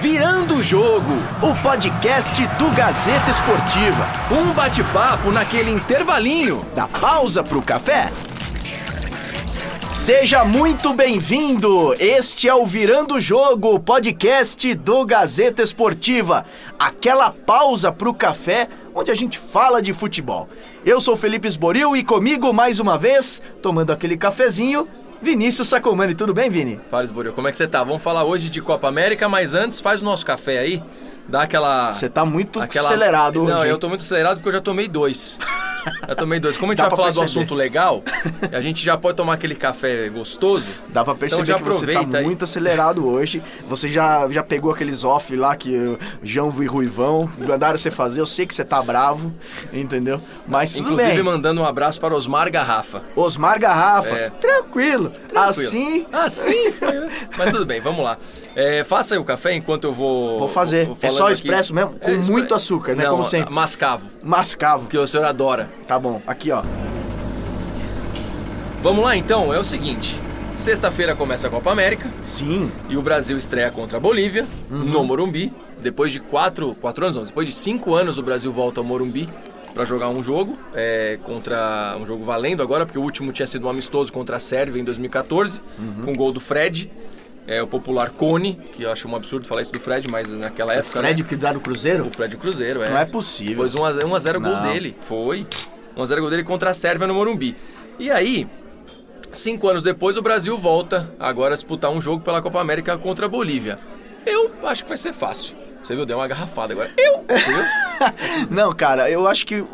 Virando o Jogo, o podcast do Gazeta Esportiva. Um bate-papo naquele intervalinho da pausa pro café. Seja muito bem-vindo! Este é o Virando o Jogo, podcast do Gazeta Esportiva. Aquela pausa pro café onde a gente fala de futebol. Eu sou Felipe Esboril e comigo mais uma vez, tomando aquele cafezinho, Vinícius Sacomani. Tudo bem, Vini? Fala, Esboril, como é que você tá? Vamos falar hoje de Copa América, mas antes faz o nosso café aí. Dá aquela. Você tá muito aquela... acelerado hoje. Não, eu tô muito acelerado porque eu já tomei dois. já tomei dois. Como a gente Dá vai falar perceber. do assunto legal, a gente já pode tomar aquele café gostoso. Dá pra perceber então já que você tá aí. muito acelerado hoje. Você já, já pegou aqueles off lá que o João e Ruivão mandaram você fazer. Eu sei que você tá bravo, entendeu? Mas tudo Inclusive bem. mandando um abraço para Osmar Garrafa. Osmar Garrafa. É. Tranquilo. Tranquilo. Assim. Assim foi. Né? Mas tudo bem, vamos lá. É, faça aí o café enquanto eu vou. Vou fazer. Vou é só expresso aqui. mesmo? Com é, muito açúcar, né? Não, Como sempre. Mascavo. Mascavo. Que o senhor adora. Tá bom. Aqui, ó. Vamos lá então, é o seguinte. Sexta-feira começa a Copa América. Sim. E o Brasil estreia contra a Bolívia, uhum. no Morumbi. Depois de quatro, quatro anos, não, depois de cinco anos o Brasil volta ao Morumbi para jogar um jogo é, contra um jogo valendo agora, porque o último tinha sido um amistoso contra a Sérvia em 2014, uhum. com gol do Fred é, o popular Cone, que eu acho um absurdo falar isso do Fred, mas naquela época. O Fred né? que dá no Cruzeiro? O Fred Cruzeiro, é. Não é possível. Foi 1x0 gol dele. Foi. 1x0 gol dele contra a Sérvia no Morumbi. E aí, cinco anos depois, o Brasil volta agora a disputar um jogo pela Copa América contra a Bolívia. Eu acho que vai ser fácil. Você viu? Deu uma garrafada agora. Eu! Não, cara, eu acho que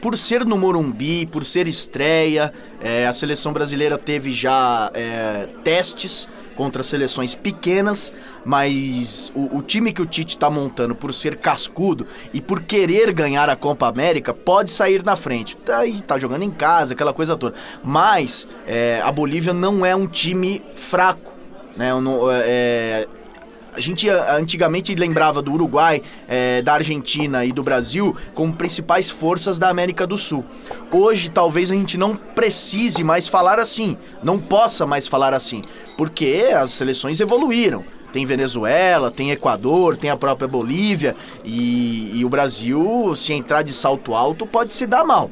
por ser no Morumbi, por ser estreia, é, a seleção brasileira teve já é, testes contra seleções pequenas, mas o, o time que o Tite está montando por ser cascudo e por querer ganhar a Copa América pode sair na frente. Tá, tá jogando em casa, aquela coisa toda. Mas é, a Bolívia não é um time fraco. Né? Não, é, a gente antigamente lembrava do Uruguai, é, da Argentina e do Brasil como principais forças da América do Sul. Hoje, talvez a gente não precise mais falar assim, não possa mais falar assim, porque as seleções evoluíram. Tem Venezuela, tem Equador, tem a própria Bolívia e, e o Brasil, se entrar de salto alto, pode se dar mal.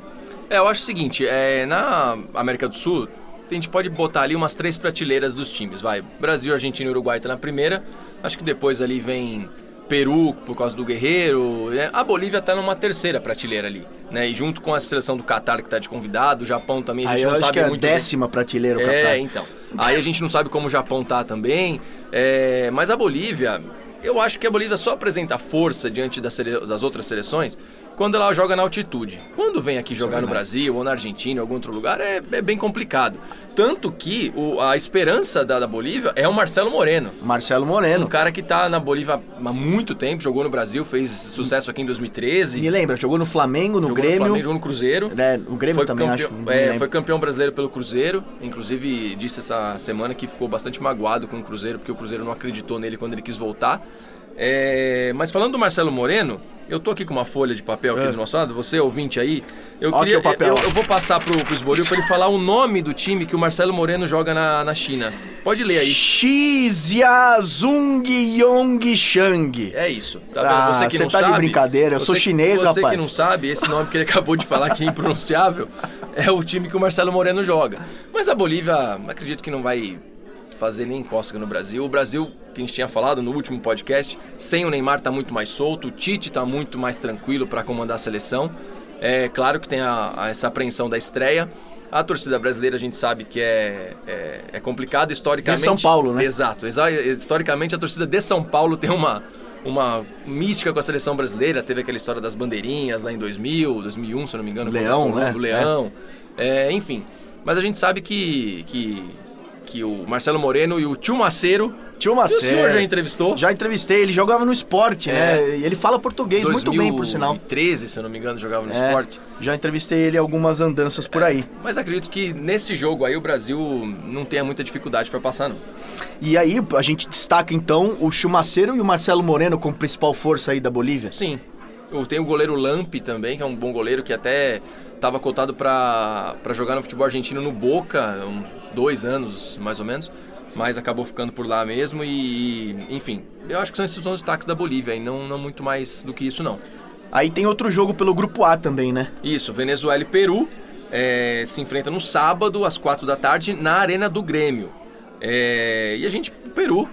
É, eu acho o seguinte, é, na América do Sul a gente pode botar ali umas três prateleiras dos times, vai. Brasil, Argentina e Uruguai tá na primeira. Acho que depois ali vem Peru por causa do Guerreiro. Né? A Bolívia tá numa terceira prateleira ali, né? E junto com a seleção do Catar que tá de convidado, o Japão também a gente Aí não sabe que é muito. A décima bem. prateleira o Catar. É, então. Aí a gente não sabe como o Japão tá também. É, mas a Bolívia, eu acho que a Bolívia só apresenta força diante das, das outras seleções quando ela joga na altitude. Quando vem aqui jogar no Brasil ou na Argentina ou algum outro lugar, é, é bem complicado. Tanto que o, a esperança da, da, Bolívia é o Marcelo Moreno. Marcelo Moreno. Um cara que tá na Bolívia há muito tempo, jogou no Brasil, fez sucesso aqui em 2013. Me lembra, jogou no Flamengo, no jogou Grêmio. No Flamengo, jogou no Cruzeiro. É, no Grêmio foi também campeão, acho. É, foi campeão brasileiro pelo Cruzeiro. Inclusive, disse essa semana que ficou bastante magoado com o Cruzeiro, porque o Cruzeiro não acreditou nele quando ele quis voltar. É, mas falando do Marcelo Moreno, eu tô aqui com uma folha de papel aqui é. do nosso lado, você ouvinte aí, eu Ó queria. papel. Eu, eu, vou passar pro, pro Esboril pra ele falar o nome do time que o Marcelo Moreno joga na, na China. Pode ler aí. Shijiazung Yong Shang. É isso. Tá vendo? Ah, você que não tá sabe. de brincadeira, eu sou chinês, você rapaz. Você que não sabe, esse nome que ele acabou de falar que é impronunciável, é o time que o Marcelo Moreno joga. Mas a Bolívia, acredito que não vai fazer nem cócega no Brasil. O Brasil, que a gente tinha falado no último podcast, sem o Neymar tá muito mais solto, o Tite tá muito mais tranquilo para comandar a seleção. É claro que tem a, a, essa apreensão da estreia. A torcida brasileira a gente sabe que é, é, é complicado historicamente. De São Paulo, né? Exato. Historicamente a torcida de São Paulo tem uma, uma mística com a seleção brasileira. Teve aquela história das bandeirinhas lá em 2000, 2001, se eu não me engano. Leão, né? Do Leão. É. É, enfim. Mas a gente sabe que, que que o Marcelo Moreno e o Tio Maceiro. Tio Maceiro. o senhor já entrevistou? Já entrevistei, ele jogava no esporte, é. né? E ele fala português 2013, muito bem, por sinal. 2013, se eu não me engano, jogava no é. esporte. Já entrevistei ele algumas andanças por aí. Mas acredito que nesse jogo aí o Brasil não tenha muita dificuldade para passar, não. E aí a gente destaca então o Chumaceiro e o Marcelo Moreno como principal força aí da Bolívia? Sim. Eu tenho o goleiro Lampi também, que é um bom goleiro que até estava cotado para jogar no futebol argentino no Boca, uns dois anos mais ou menos. mas acabou ficando por lá mesmo e, enfim, eu acho que são esses são os destaques da Bolívia e não, não muito mais do que isso não. Aí tem outro jogo pelo grupo A também, né? Isso, Venezuela e Peru é, se enfrentam no sábado às quatro da tarde na Arena do Grêmio. É, e a gente, o Peru,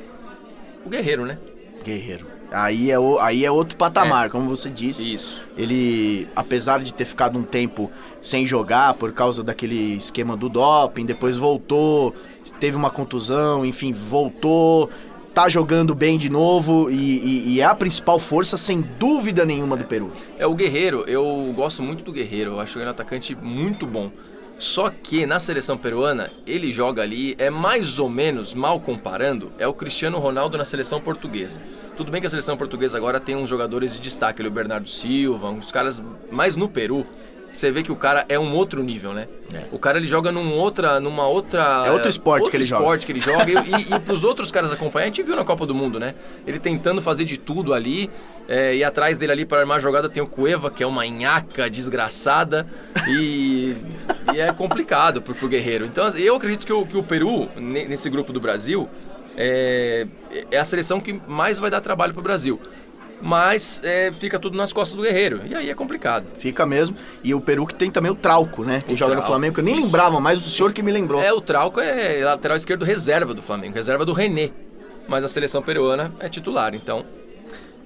o guerreiro, né? Guerreiro. Aí é, o, aí é outro patamar, é. como você disse. Isso. Ele, apesar de ter ficado um tempo sem jogar por causa daquele esquema do doping, depois voltou, teve uma contusão, enfim, voltou, tá jogando bem de novo e, e, e, é a principal força, sem dúvida nenhuma, do Peru. É o Guerreiro, eu gosto muito do Guerreiro, eu acho ele um atacante muito bom. Só que na seleção peruana, ele joga ali, é mais ou menos, mal comparando, é o Cristiano Ronaldo na seleção portuguesa. Tudo bem que a seleção portuguesa agora tem uns jogadores de destaque, ali, o Bernardo Silva, uns caras. Mas no Peru, você vê que o cara é um outro nível, né? É. O cara ele joga num outra, numa outra. É outro esporte outro que ele esporte joga. que ele joga. e, e pros outros caras acompanhar, a gente viu na Copa do Mundo, né? Ele tentando fazer de tudo ali. É, e atrás dele ali para armar a jogada tem o Cueva, que é uma nhaca desgraçada. E, e é complicado pro, pro Guerreiro. Então eu acredito que o, que o Peru, nesse grupo do Brasil, é, é a seleção que mais vai dar trabalho pro Brasil mas é, fica tudo nas costas do Guerreiro. E aí é complicado. Fica mesmo. E o Peru que tem também o Trauco, né? Que o joga Trauco. no Flamengo, que eu nem lembrava, mas o senhor que me lembrou. É, o Trauco é lateral esquerdo reserva do Flamengo, reserva do René. Mas a seleção peruana é titular, então.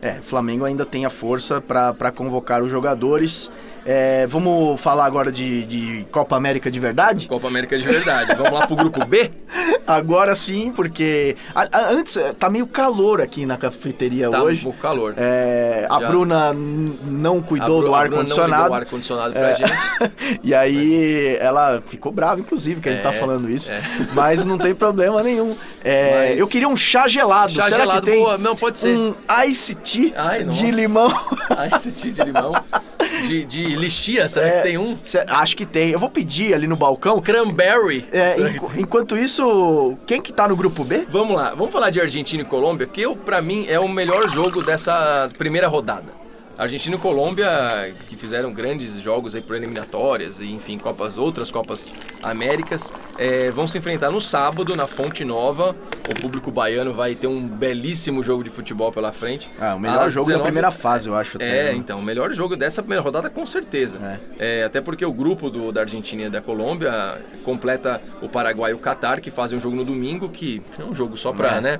É, o Flamengo ainda tem a força para convocar os jogadores. É, vamos falar agora de, de, Copa América de verdade? Copa América de verdade. vamos lá pro grupo B? Agora sim, porque a, a, antes tá meio calor aqui na cafeteria tá hoje. Tá um pouco calor. É, a Bruna não cuidou do ar condicionado. Não ar condicionado pra é, gente. e aí ela ficou brava, inclusive, que a gente tá é, falando isso. É. Mas não tem problema nenhum. É, mas... Eu queria um chá gelado. Chá Será gelado, que tem boa. Não pode ser. Um ice tea Ai, de limão. Ice tea de limão. De, de lixia, será é, que tem um? Acho que tem. Eu vou pedir ali no balcão. Cranberry. É, enquanto isso, quem que tá no grupo B? Vamos lá, vamos falar de Argentina e Colômbia, que eu, pra mim é o melhor jogo dessa primeira rodada. Argentina e Colômbia, que fizeram grandes jogos aí por eliminatórias e enfim, copas, outras Copas Américas, é, vão se enfrentar no sábado na Fonte Nova. O público baiano vai ter um belíssimo jogo de futebol pela frente. Ah, o melhor jogo 19... da primeira fase, eu acho. Até, é, né? então, o melhor jogo dessa primeira rodada com certeza. É. É, até porque o grupo do, da Argentina e da Colômbia completa o Paraguai e o Catar, que fazem um jogo no domingo, que é um jogo só pra, é. né?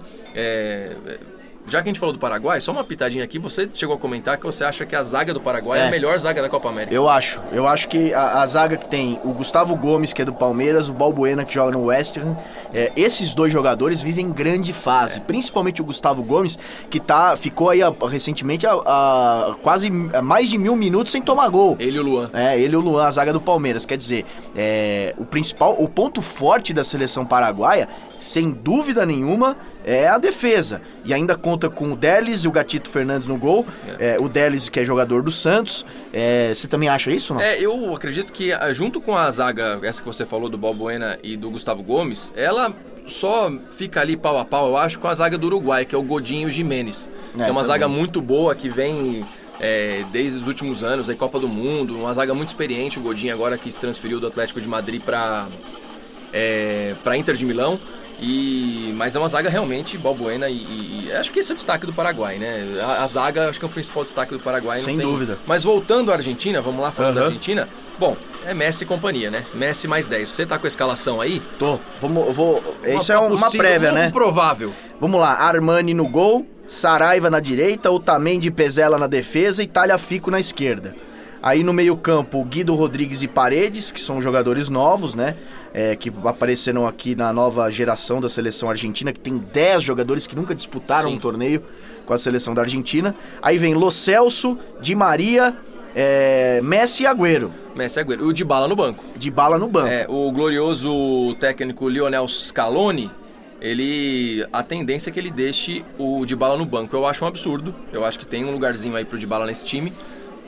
Já que a gente falou do Paraguai, só uma pitadinha aqui, você chegou a comentar que você acha que a zaga do Paraguai é, é a melhor zaga da Copa América. Eu acho. Eu acho que a, a, zaga que tem o Gustavo Gomes, que é do Palmeiras, o Balbuena, que joga no West Ham, é, esses dois jogadores vivem grande fase. É. Principalmente o Gustavo Gomes, que tá, ficou aí a, recentemente a, a, quase mais de mil minutos sem tomar gol. Ele e o Luan. É, ele e o Luan, a zaga do Palmeiras. Quer dizer, é, o principal, o ponto forte da seleção paraguaia, sem dúvida nenhuma, é a defesa. E ainda conta com o Delis e o Gatito Fernandes no gol. É. É, o Delis, que é jogador do Santos. É, você também acha isso? Não? É, eu acredito que junto com a zaga, essa que você falou, do Balbuena e do Gustavo Gomes, ela só fica ali pau a pau, eu acho, com a zaga do Uruguai, que é o Godinho Jimenez. É, é uma zaga muito boa que vem é, desde os últimos anos, aí Copa do Mundo, uma zaga muito experiente, o Godinho agora que se transferiu do Atlético de Madrid para é, para Inter de Milão. E, mas é uma zaga realmente Balbuena e, e, e, acho que esse é o destaque do Paraguai, né? A, a, zaga acho que é o principal destaque do Paraguai. Sem tem... dúvida. Mas voltando à Argentina, vamos lá falando uhum. da Argentina. Bom, é Messi e companhia, né? Messi mais 10. Você tá com a escalação aí? Tô. Vamos, vou. Isso é uma, uma prévia, né? Provável. Vamos lá. Armani no gol, Saraiva na direita, Otamendi e Pezela na defesa e Talhafico na esquerda. Aí no meio-campo, Guido Rodrigues e Paredes, que são jogadores novos, né? É, que apareceram aqui na nova geração da seleção argentina, que tem 10 jogadores que nunca disputaram Sim. um torneio com a seleção da Argentina. Aí vem Lo Celso, Di Maria, é, Messi e Agüero. Messi e Agüero. E o de bala no banco. De bala no banco. É, o glorioso técnico Lionel Scaloni, ele a tendência é que ele deixe o de bala no banco. Eu acho um absurdo. Eu acho que tem um lugarzinho aí pro de bala nesse time.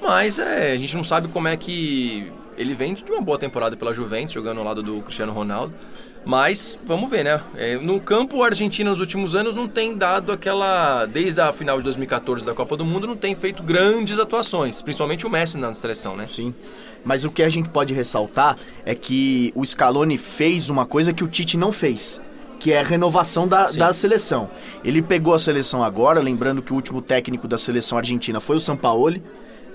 Mas é, a gente não sabe como é que. Ele vem de uma boa temporada pela Juventus, jogando ao lado do Cristiano Ronaldo. Mas vamos ver, né? É, no campo, a Argentina nos últimos anos não tem dado aquela. Desde a final de 2014 da Copa do Mundo, não tem feito grandes atuações. Principalmente o Messi na seleção, né? Sim. Mas o que a gente pode ressaltar é que o Scaloni fez uma coisa que o Tite não fez que é a renovação da, da seleção. Ele pegou a seleção agora, lembrando que o último técnico da seleção argentina foi o Sampaoli,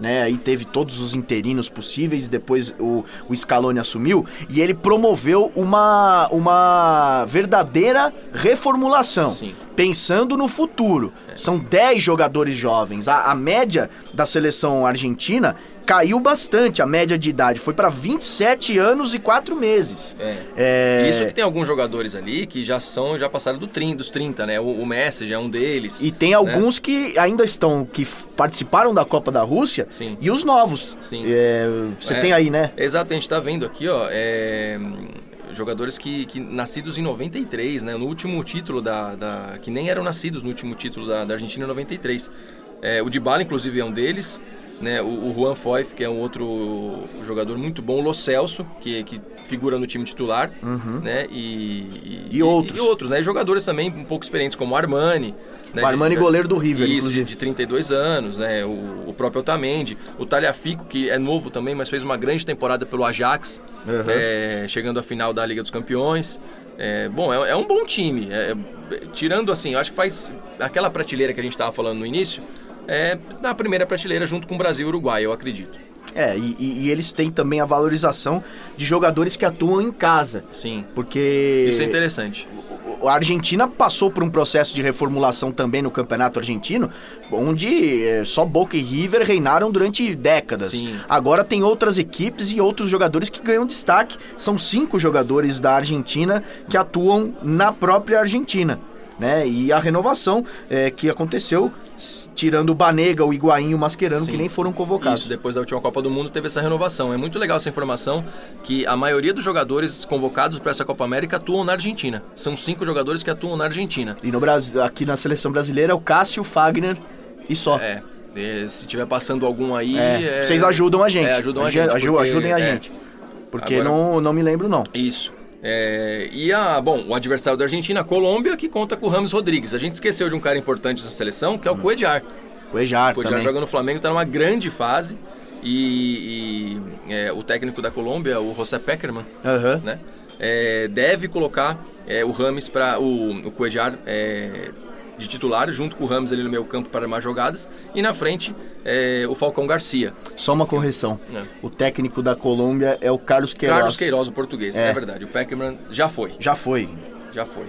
né? Aí teve todos os interinos possíveis depois o, o Scaloni assumiu e ele promoveu uma, uma verdadeira reformulação. Sim. Pensando no futuro. São 10 jogadores jovens. A, a média da seleção argentina caiu bastante a média de idade. Foi para 27 anos e 4 meses. É. É, Isso que tem alguns jogadores ali que já são, já passaram do 30, dos 30, né? O, o Messi já é um deles. E tem alguns que ainda estão, que participaram da Copa da Rússia Sim. e os novos. Sim. É, Você É. tem aí, né? Exato, a gente tá vendo aqui, ó, é, jogadores que, que nascidos em 93, né? No último título da, da- que nem eram nascidos no último título da, da Argentina em 93. É, o Dybala, inclusive, é um deles. Né, o, o Juan Foyf, que é um outro jogador muito bom, o Lo Celso, que, que figura no time titular, né, e, Uhum. E outros. E, outros, né, jogadores também um pouco experientes, como o Armani. Né, O Armani, de- goleiro do River, Isso, inclusive. de 32 anos, né, o, o próprio Otamendi, o Talhafico, que é novo também, mas fez uma grande temporada pelo Ajax, Uhum. é, chegando à final da Liga dos Campeões. É, bom, é, é um bom time. É, é, tirando assim, eu acho que faz aquela prateleira que a gente estava falando no início, é na primeira prateleira junto com o Brasil e o Uruguai, eu acredito. É, e, e- eles têm também a valorização de jogadores que atuam em casa. Sim. Porque Isso é interessante. a Argentina passou por um processo de reformulação também no campeonato argentino, onde eh, só Boca e River reinaram durante décadas. Sim. Agora tem outras equipes e outros jogadores que ganham destaque. São cinco jogadores da Argentina que atuam na própria Argentina. Né? E a renovação eh, que aconteceu, tirando o Banega, o Higuaín e o Mascherano, Sim. que nem foram convocados. Isso, depois da última Copa do Mundo teve essa renovação. É muito legal essa informação que a maioria dos jogadores convocados para essa Copa América atuam na Argentina. São cinco jogadores que atuam na Argentina. E no Brasil, aqui na seleção brasileira, é o Cássio, Fagner e só. É. se tiver passando algum aí. É, é- Vocês ajudam a gente. É, ajudam a Aju- gente. porque- ajudem a é, gente. Porque Agora- não, não me lembro, não. Isso. É, e a, bom, o adversário da Argentina, a Colômbia, que conta com o Rames Rodrigues. A gente esqueceu de um cara importante dessa seleção, que é o O Coedjar também. joga no Flamengo, está numa grande fase. E, e, é, o técnico da Colômbia, o José Peckerman, Aham. né? é, deve colocar é, o Rames para o, o Cuejar é, de titular, junto com o Rames ali no meio campo para mais jogadas. E na frente, é, o Falcão Garcia. Só uma correção. É. O técnico da Colômbia é o Carlos Queiroz. Carlos Queiroz, o português. É. É. verdade. O Peckerman já foi. Já foi. Já foi.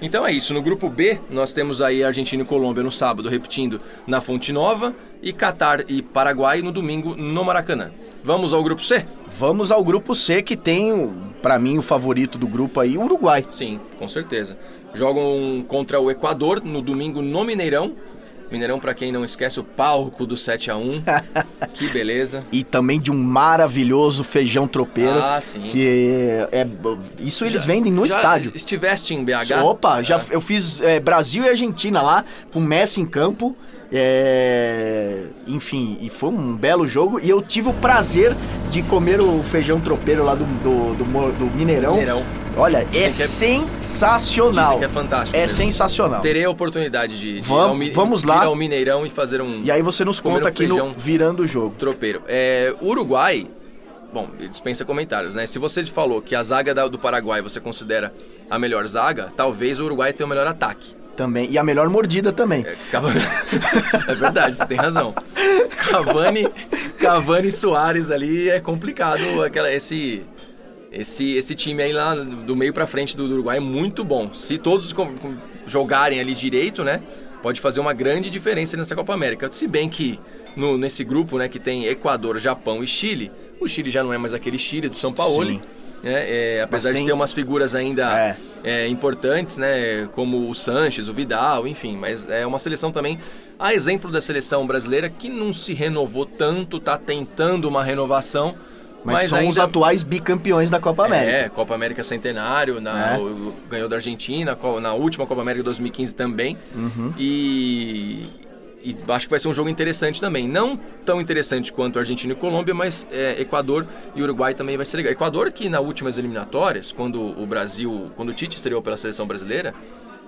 Então é isso. No grupo B, nós temos aí Argentina e Colômbia no sábado, repetindo, na Fonte Nova. E Catar e Paraguai no domingo, no Maracanã. Vamos ao grupo C? Vamos ao grupo C, que tem, pra mim, o favorito do grupo aí, o Uruguai. Sim, com certeza. Jogam contra o Equador no domingo no Mineirão. Mineirão, pra quem não esquece, o palco do 7 a 1 Que beleza. E também de um maravilhoso feijão tropeiro. Ah, sim. Que é, é- Isso eles vendem no Já estádio. Estiveste em BH? Opa, já Ah. eu fiz é, Brasil e Argentina lá, com Messi em campo. É, enfim, e foi um belo jogo. E eu tive o prazer de comer o feijão tropeiro lá do, do, do do Mineirão. Mineirão. Olha, é é- sensacional. É fantástico. É mesmo. sensacional. Terei a oportunidade de, de Vamos- ir ao vamos lá. ir ao Mineirão e fazer um E aí você nos conta um aqui no. Virando o Jogo. tropeiro. É, Uruguai, bom, dispensa comentários, né? Se você falou que a zaga do Paraguai você considera a melhor zaga, talvez o Uruguai tenha o melhor ataque. Também. E a melhor mordida também. É, Cavani... é verdade, você tem razão. Cavani, Cavani Soares ali é complicado. Aquela, esse, esse, esse time aí lá do meio pra frente do, do Uruguai é muito bom. Se todos com- com- jogarem ali direito, né? Pode fazer uma grande diferença nessa Copa América. Se bem que no- nesse grupo, né, que tem Equador, Japão e Chile, o Chile já não é mais aquele Chile do São Paulo. Sim. Né? É, apesar de ter umas figuras ainda É. é, importantes, né? Como o Sanches, o Vidal, enfim. Mas é uma seleção também, a exemplo da seleção brasileira, que não se renovou tanto, tá tentando uma renovação. Mas, Mas, são os ainda... atuais bicampeões da Copa América. É, Copa América Centenário, na, É. ganhou da Argentina, na última Copa América 2015 também. Uhum. E, e acho que vai ser um jogo interessante também. Não tão interessante quanto Argentina e Colômbia, mas é, Equador e Uruguai também vai ser legal. Equador que nas últimas eliminatórias, quando o Brasil, quando o Tite estreou pela seleção brasileira,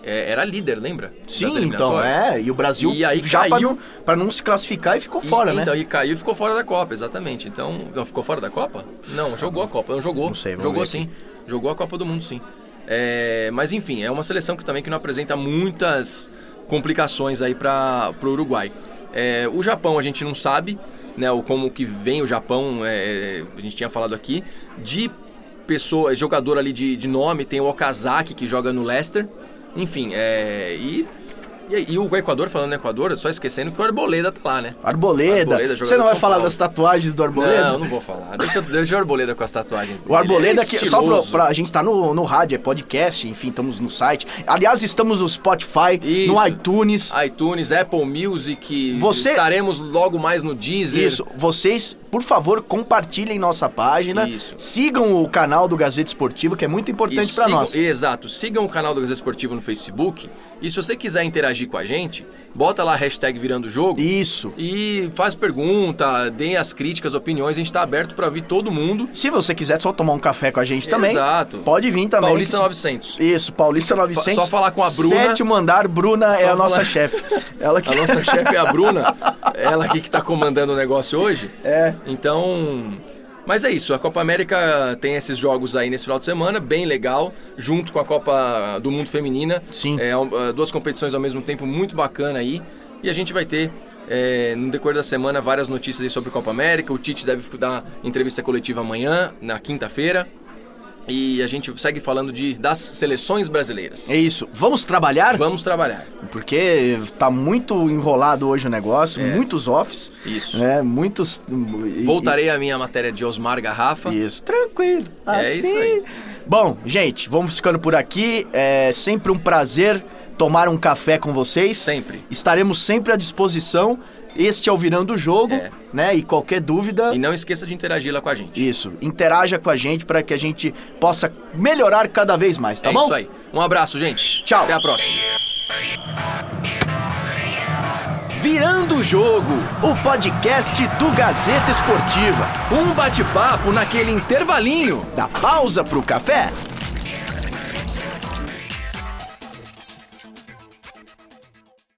é, era líder, lembra? Sim, então, é. E o Brasil E aí já caiu. não, pra não se classificar e ficou E- fora, né? Então, e caiu e ficou fora da Copa, exatamente. Então, não ficou fora da Copa? Não, jogou a Copa, não jogou. Não sei, jogou sim. Jogou a Copa do Mundo, sim. É, mas enfim, é uma seleção que também que não apresenta muitas complicações aí para o Uruguai. É, o Japão a gente não sabe, né, o como que vem o Japão, é, a gente tinha falado aqui, de pessoa, jogador ali de, de nome, tem o Okazaki que joga no Leicester, enfim, é, e e, e, o Equador, falando no Equador, só esquecendo que o Arboleda tá lá, né? Arboleda. Arboleda Você não vai falar Paulo. das tatuagens do Arboleda? Não, não vou falar. Deixa, deixa o Arboleda com as tatuagens dele. O Arboleda, é que só pra, pra, A gente tá no, no rádio, é podcast, enfim, estamos no site. Aliás, estamos no Spotify, Isso. no iTunes. iTunes, Apple Music. Você... Estaremos logo mais no Deezer. Isso. Vocês, por favor, compartilhem nossa página. Isso. Sigam o canal do Gazeta Esportivo, que é muito importante para nós. Exato. Sigam o canal do Gazeta Esportivo no Facebook. E se você quiser interagir com a gente, bota lá a hashtag virando jogo. Isso. E faz pergunta, dê as críticas, opiniões, a gente tá aberto para ouvir todo mundo. Se você quiser só tomar um café com a gente também. Exato. Pode vir também. Paulista 900. Isso, Paulista 900. Só falar com a Bruna. Sétimo andar, Bruna é a nossa chefe. Ela que... A nossa chefe é a Bruna. Ela aqui que tá comandando o negócio hoje. É. Então, mas é isso, a Copa América tem esses jogos aí nesse final de semana, bem legal, junto com a Copa do Mundo Feminina. Sim. É, duas competições ao mesmo tempo, muito bacana aí. E a gente vai ter é, no decorrer da semana várias notícias sobre a Copa América. O Tite deve dar entrevista coletiva amanhã, na quinta-feira. E a gente segue falando de, das seleções brasileiras. É isso. Vamos trabalhar? Vamos trabalhar. Porque tá muito enrolado hoje o negócio, é. muitos offs. Isso. Né? Muitos. Voltarei à minha matéria de Osmar Garrafa. Isso, tranquilo. É assim. isso aí. Bom, gente, vamos ficando por aqui. É sempre um prazer tomar um café com vocês. Sempre. Estaremos sempre à disposição. Este é o Virando o Jogo, é. né? E qualquer dúvida. E não esqueça de interagir lá com a gente. Isso, interaja com a gente para que a gente possa melhorar cada vez mais, tá é bom? É isso aí. Um abraço, gente. Tchau. Até a próxima. Virando o Jogo, o podcast do Gazeta Esportiva. Um bate-papo naquele intervalinho da pausa pro café.